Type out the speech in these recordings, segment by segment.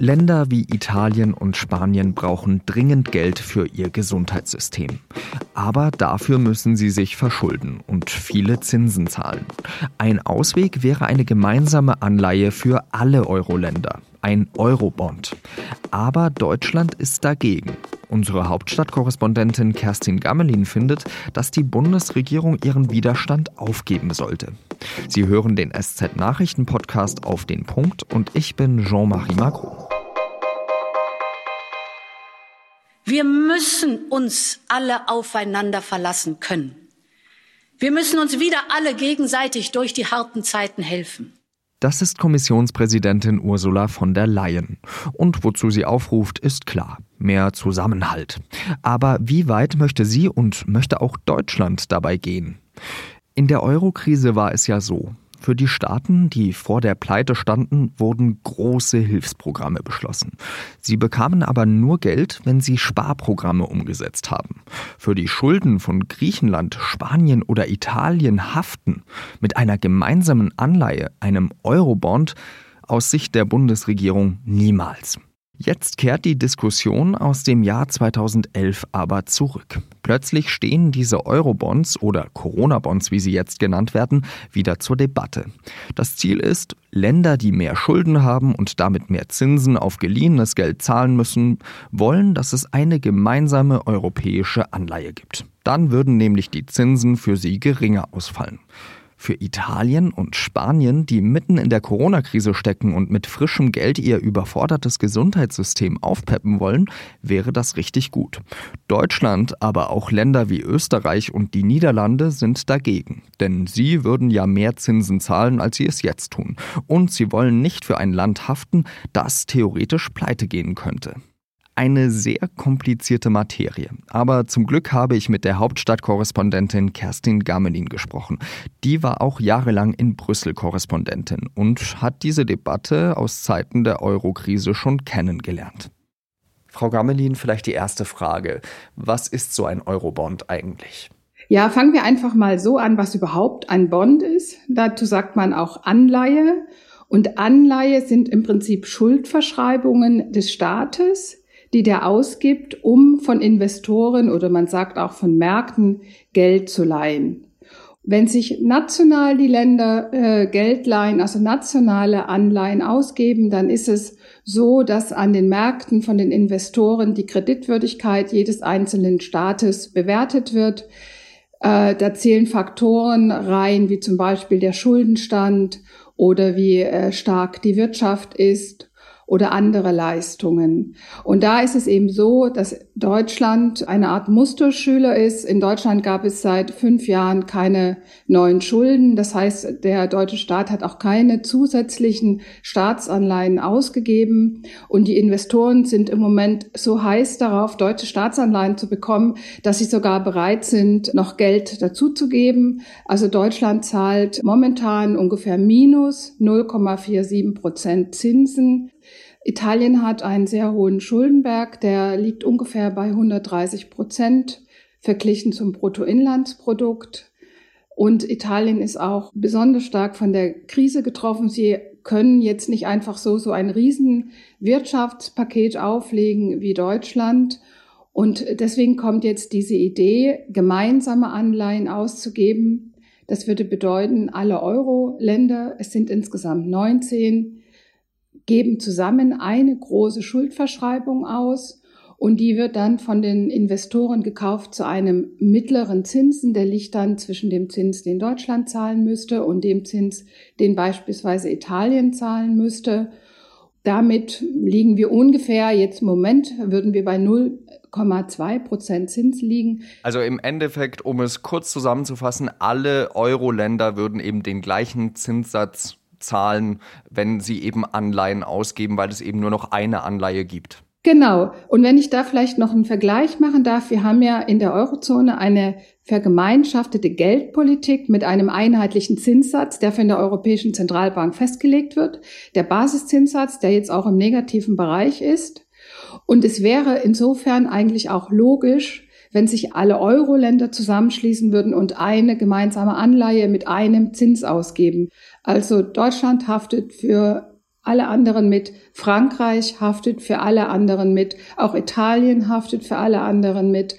Länder wie Italien und Spanien brauchen dringend Geld für ihr Gesundheitssystem. Aber dafür müssen sie sich verschulden und viele Zinsen zahlen. Ein Ausweg wäre eine gemeinsame Anleihe für alle Euro-Länder, ein Eurobond. Aber Deutschland ist dagegen. Unsere Hauptstadtkorrespondentin Kerstin Gammelin findet, dass die Bundesregierung ihren Widerstand aufgeben sollte. Sie hören den SZ-Nachrichten-Podcast auf den Punkt und ich bin Jean-Marie Macron. Wir müssen uns alle aufeinander verlassen können. Wir müssen uns wieder alle gegenseitig durch die harten Zeiten helfen. Das ist Kommissionspräsidentin Ursula von der Leyen. Und wozu sie aufruft, ist klar. Mehr Zusammenhalt. Aber wie weit möchte sie und möchte auch Deutschland dabei gehen? In der Eurokrise war es ja so. Für die Staaten, die vor der Pleite standen, wurden große Hilfsprogramme beschlossen. Sie bekamen aber nur Geld, wenn sie Sparprogramme umgesetzt haben. Für die Schulden von Griechenland, Spanien oder Italien haften mit einer gemeinsamen Anleihe, einem Eurobond, aus Sicht der Bundesregierung niemals. Jetzt kehrt die Diskussion aus dem Jahr 2011 aber zurück. Plötzlich stehen diese Eurobonds oder Corona-Bonds, wie sie jetzt genannt werden, wieder zur Debatte. Das Ziel ist, Länder, die mehr Schulden haben und damit mehr Zinsen auf geliehenes Geld zahlen müssen, wollen, dass es eine gemeinsame europäische Anleihe gibt. Dann würden nämlich die Zinsen für sie geringer ausfallen. Für Italien und Spanien, die mitten in der Corona-Krise stecken und mit frischem Geld ihr überfordertes Gesundheitssystem aufpeppen wollen, wäre das richtig gut. Deutschland, aber auch Länder wie Österreich und die Niederlande sind dagegen. Denn sie würden ja mehr Zinsen zahlen, als sie es jetzt tun. Und sie wollen nicht für ein Land haften, das theoretisch pleite gehen könnte eine sehr komplizierte Materie. Aber zum Glück habe ich mit der Hauptstadtkorrespondentin Kerstin Gamelin gesprochen. Die war auch jahrelang in Brüssel Korrespondentin und hat diese Debatte aus Zeiten der Eurokrise schon kennengelernt. Frau Gamelin, vielleicht die erste Frage. Was ist so ein Eurobond eigentlich? Ja, fangen wir einfach mal so an, was überhaupt ein Bond ist. Dazu sagt man auch Anleihe. Und Anleihe sind im Prinzip Schuldverschreibungen des Staates, die der ausgibt, um von Investoren oder man sagt auch von Märkten Geld zu leihen. Wenn sich national die Länder äh, Geld leihen, also nationale Anleihen ausgeben, dann ist es so, dass an den Märkten von den Investoren die Kreditwürdigkeit jedes einzelnen Staates bewertet wird. Äh, da zählen Faktoren rein, wie zum Beispiel der Schuldenstand oder wie äh, stark die Wirtschaft ist oder andere Leistungen. Und da ist es eben so, dass Deutschland eine Art Musterschüler ist. In Deutschland gab es seit fünf Jahren keine neuen Schulden. Das heißt, der deutsche Staat hat auch keine zusätzlichen Staatsanleihen ausgegeben. Und die Investoren sind im Moment so heiß darauf, deutsche Staatsanleihen zu bekommen, dass sie sogar bereit sind, noch Geld dazuzugeben. Also Deutschland zahlt momentan ungefähr minus 0,47 Prozent Zinsen. Italien hat einen sehr hohen Schuldenberg, der liegt ungefähr bei 130 Prozent verglichen zum Bruttoinlandsprodukt. Und Italien ist auch besonders stark von der Krise getroffen. Sie können jetzt nicht einfach so, so ein riesen Wirtschaftspaket auflegen wie Deutschland. Und deswegen kommt jetzt diese Idee, gemeinsame Anleihen auszugeben. Das würde bedeuten, alle Euro-Länder, es sind insgesamt 19, geben zusammen eine große Schuldverschreibung aus und die wird dann von den Investoren gekauft zu einem mittleren Zinsen. Der liegt dann zwischen dem Zins, den Deutschland zahlen müsste und dem Zins, den beispielsweise Italien zahlen müsste. Damit liegen wir ungefähr, jetzt im Moment würden wir bei 0,2 Prozent Zins liegen. Also im Endeffekt, um es kurz zusammenzufassen, alle Euro-Länder würden eben den gleichen Zinssatz zahlen, wenn sie eben Anleihen ausgeben, weil es eben nur noch eine Anleihe gibt. Genau. Und wenn ich da vielleicht noch einen Vergleich machen darf, wir haben ja in der Eurozone eine vergemeinschaftete Geldpolitik mit einem einheitlichen Zinssatz, der von der Europäischen Zentralbank festgelegt wird. Der Basiszinssatz, der jetzt auch im negativen Bereich ist. Und es wäre insofern eigentlich auch logisch, wenn sich alle Euro-Länder zusammenschließen würden und eine gemeinsame Anleihe mit einem Zins ausgeben. Also Deutschland haftet für alle anderen mit. Frankreich haftet für alle anderen mit. Auch Italien haftet für alle anderen mit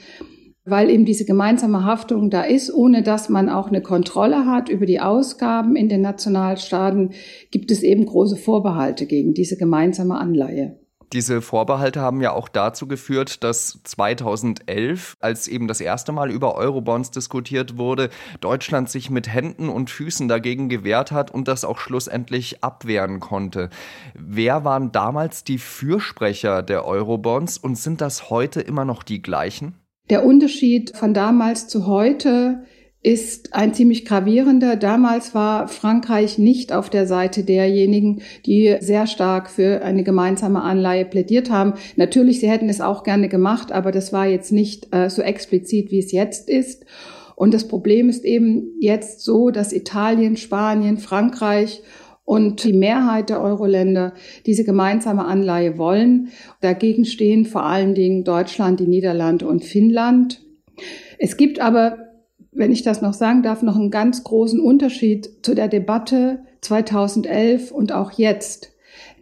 weil eben diese gemeinsame Haftung da ist, ohne dass man auch eine Kontrolle hat über die Ausgaben in den Nationalstaaten, gibt es eben große Vorbehalte gegen diese gemeinsame Anleihe. Diese Vorbehalte haben ja auch dazu geführt, dass 2011, als eben das erste Mal über Eurobonds diskutiert wurde, Deutschland sich mit Händen und Füßen dagegen gewehrt hat und das auch schlussendlich abwehren konnte. Wer waren damals die Fürsprecher der Eurobonds und sind das heute immer noch die gleichen? Der Unterschied von damals zu heute ist ein ziemlich gravierender. Damals war Frankreich nicht auf der Seite derjenigen, die sehr stark für eine gemeinsame Anleihe plädiert haben. Natürlich, sie hätten es auch gerne gemacht, aber das war jetzt nicht äh, so explizit, wie es jetzt ist. Und das Problem ist eben jetzt so, dass Italien, Spanien, Frankreich und die Mehrheit der Euro-Länder diese gemeinsame Anleihe wollen. Dagegen stehen vor allen Dingen Deutschland, die Niederlande und Finnland. Es gibt aber wenn ich das noch sagen darf, noch einen ganz großen Unterschied zu der Debatte 2011 und auch jetzt.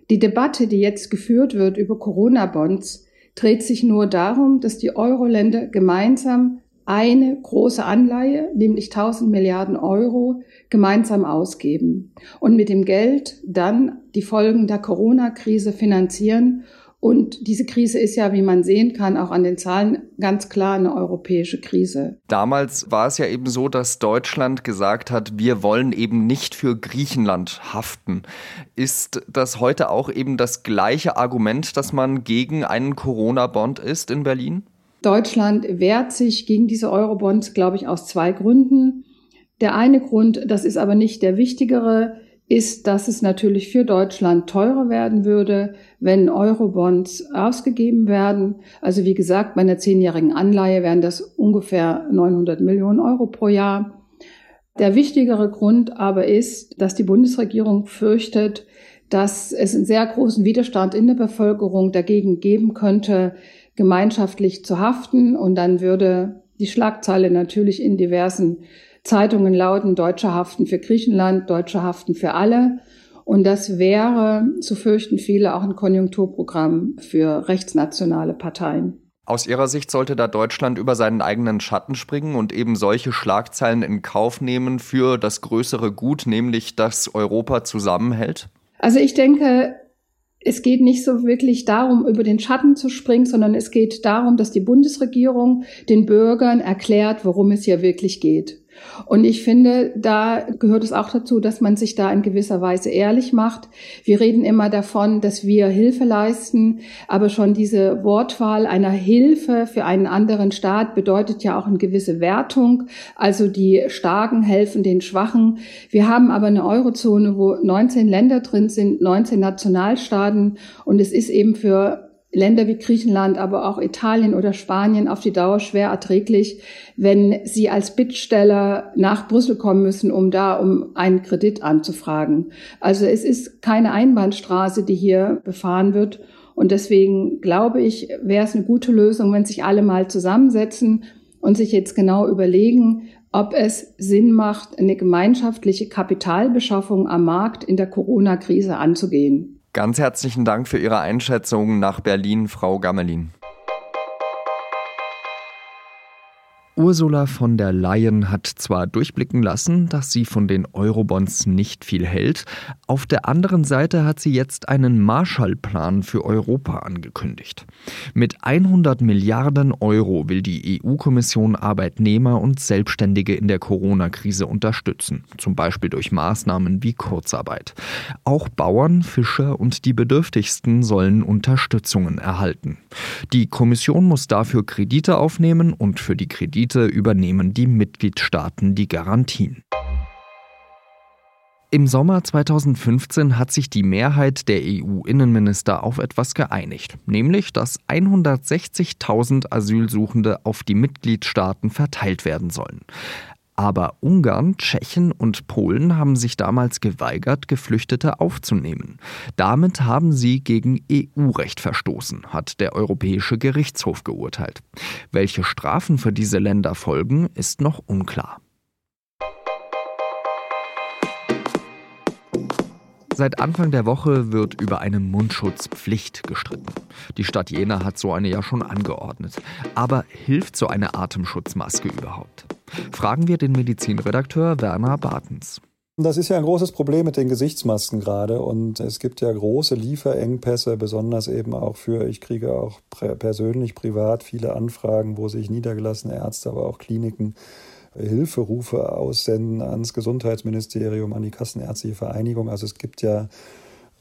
Die Debatte, die jetzt geführt wird über Corona-Bonds, dreht sich nur darum, dass die Euro-Länder gemeinsam eine große Anleihe, nämlich 1000 Milliarden Euro, gemeinsam ausgeben und mit dem Geld dann die Folgen der Corona-Krise finanzieren und diese Krise ist ja, wie man sehen kann, auch an den Zahlen ganz klar eine europäische Krise. Damals war es ja eben so, dass Deutschland gesagt hat, wir wollen eben nicht für Griechenland haften. Ist das heute auch eben das gleiche Argument, dass man gegen einen Corona-Bond ist in Berlin? Deutschland wehrt sich gegen diese Eurobonds, glaube ich, aus zwei Gründen. Der eine Grund, das ist aber nicht der wichtigere, ist, dass es natürlich für Deutschland teurer werden würde, wenn Eurobonds ausgegeben werden. Also wie gesagt, bei einer zehnjährigen Anleihe wären das ungefähr 900 Millionen Euro pro Jahr. Der wichtigere Grund aber ist, dass die Bundesregierung fürchtet, dass es einen sehr großen Widerstand in der Bevölkerung dagegen geben könnte, gemeinschaftlich zu haften. Und dann würde die Schlagzeile natürlich in diversen Zeitungen lauten, Deutsche haften für Griechenland, Deutsche haften für alle. Und das wäre, so fürchten viele, auch ein Konjunkturprogramm für rechtsnationale Parteien. Aus Ihrer Sicht sollte da Deutschland über seinen eigenen Schatten springen und eben solche Schlagzeilen in Kauf nehmen für das größere Gut, nämlich dass Europa zusammenhält? Also ich denke, es geht nicht so wirklich darum, über den Schatten zu springen, sondern es geht darum, dass die Bundesregierung den Bürgern erklärt, worum es hier wirklich geht. Und ich finde, da gehört es auch dazu, dass man sich da in gewisser Weise ehrlich macht. Wir reden immer davon, dass wir Hilfe leisten, aber schon diese Wortwahl einer Hilfe für einen anderen Staat bedeutet ja auch eine gewisse Wertung. Also die Starken helfen den Schwachen. Wir haben aber eine Eurozone, wo 19 Länder drin sind, 19 Nationalstaaten und es ist eben für Länder wie Griechenland, aber auch Italien oder Spanien auf die Dauer schwer erträglich, wenn sie als Bittsteller nach Brüssel kommen müssen, um da um einen Kredit anzufragen. Also es ist keine Einbahnstraße, die hier befahren wird. Und deswegen glaube ich, wäre es eine gute Lösung, wenn sich alle mal zusammensetzen und sich jetzt genau überlegen, ob es Sinn macht, eine gemeinschaftliche Kapitalbeschaffung am Markt in der Corona-Krise anzugehen. Ganz herzlichen Dank für Ihre Einschätzung nach Berlin, Frau Gammelin. Ursula von der Leyen hat zwar durchblicken lassen, dass sie von den Eurobonds nicht viel hält, auf der anderen Seite hat sie jetzt einen Marshallplan für Europa angekündigt. Mit 100 Milliarden Euro will die EU-Kommission Arbeitnehmer und Selbstständige in der Corona-Krise unterstützen, zum Beispiel durch Maßnahmen wie Kurzarbeit. Auch Bauern, Fischer und die Bedürftigsten sollen Unterstützungen erhalten. Die Kommission muss dafür Kredite aufnehmen und für die Kredite Kredite übernehmen die Mitgliedstaaten die Garantien. Im Sommer 2015 hat sich die Mehrheit der EU-Innenminister auf etwas geeinigt, nämlich dass 160.000 Asylsuchende auf die Mitgliedstaaten verteilt werden sollen. Aber Ungarn, Tschechien und Polen haben sich damals geweigert, Geflüchtete aufzunehmen. Damit haben sie gegen EU-Recht verstoßen, hat der Europäische Gerichtshof geurteilt. Welche Strafen für diese Länder folgen, ist noch unklar. Seit Anfang der Woche wird über eine Mundschutzpflicht gestritten. Die Stadt Jena hat so eine ja schon angeordnet. Aber hilft so eine Atemschutzmaske überhaupt? Fragen wir den Medizinredakteur Werner Bartens. Das ist ja ein großes Problem mit den Gesichtsmasken gerade und es gibt ja große Lieferengpässe, besonders eben auch für, ich kriege auch persönlich privat viele Anfragen, wo sich niedergelassene Ärzte, aber auch Kliniken Hilferufe aussenden ans Gesundheitsministerium, an die Kassenärztliche Vereinigung. Also es gibt ja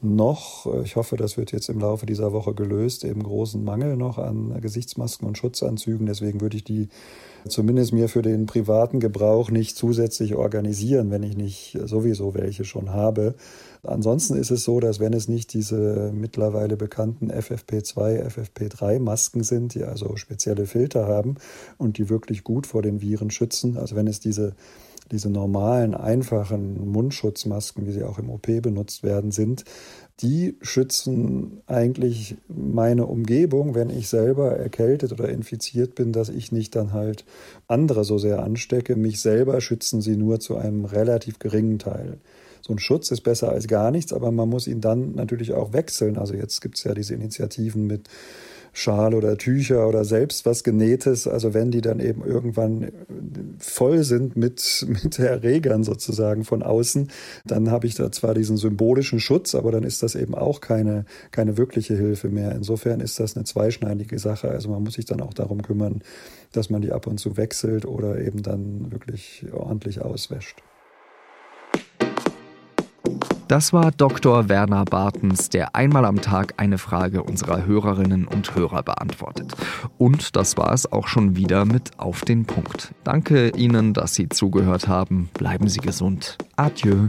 noch, ich hoffe, das wird jetzt im Laufe dieser Woche gelöst, eben großen Mangel noch an Gesichtsmasken und Schutzanzügen. Deswegen würde ich die zumindest mir für den privaten Gebrauch nicht zusätzlich organisieren, wenn ich nicht sowieso welche schon habe. Ansonsten ist es so, dass wenn es nicht diese mittlerweile bekannten FFP2, FFP3 Masken sind, die also spezielle Filter haben und die wirklich gut vor den Viren schützen, also wenn es diese diese normalen, einfachen Mundschutzmasken, wie sie auch im OP benutzt werden, sind, die schützen eigentlich meine Umgebung, wenn ich selber erkältet oder infiziert bin, dass ich nicht dann halt andere so sehr anstecke. Mich selber schützen sie nur zu einem relativ geringen Teil. So ein Schutz ist besser als gar nichts, aber man muss ihn dann natürlich auch wechseln. Also jetzt gibt es ja diese Initiativen mit Schal oder Tücher oder selbst was Genähtes. Also wenn die dann eben irgendwann voll sind mit, mit Erregern sozusagen von außen, dann habe ich da zwar diesen symbolischen Schutz, aber dann ist das eben auch keine, keine wirkliche Hilfe mehr. Insofern ist das eine zweischneidige Sache. Also man muss sich dann auch darum kümmern, dass man die ab und zu wechselt oder eben dann wirklich ordentlich auswäscht. Das war Dr. Werner Bartens, der einmal am Tag eine Frage unserer Hörerinnen und Hörer beantwortet. Und das war es auch schon wieder mit Auf den Punkt. Danke Ihnen, dass Sie zugehört haben. Bleiben Sie gesund. Adieu.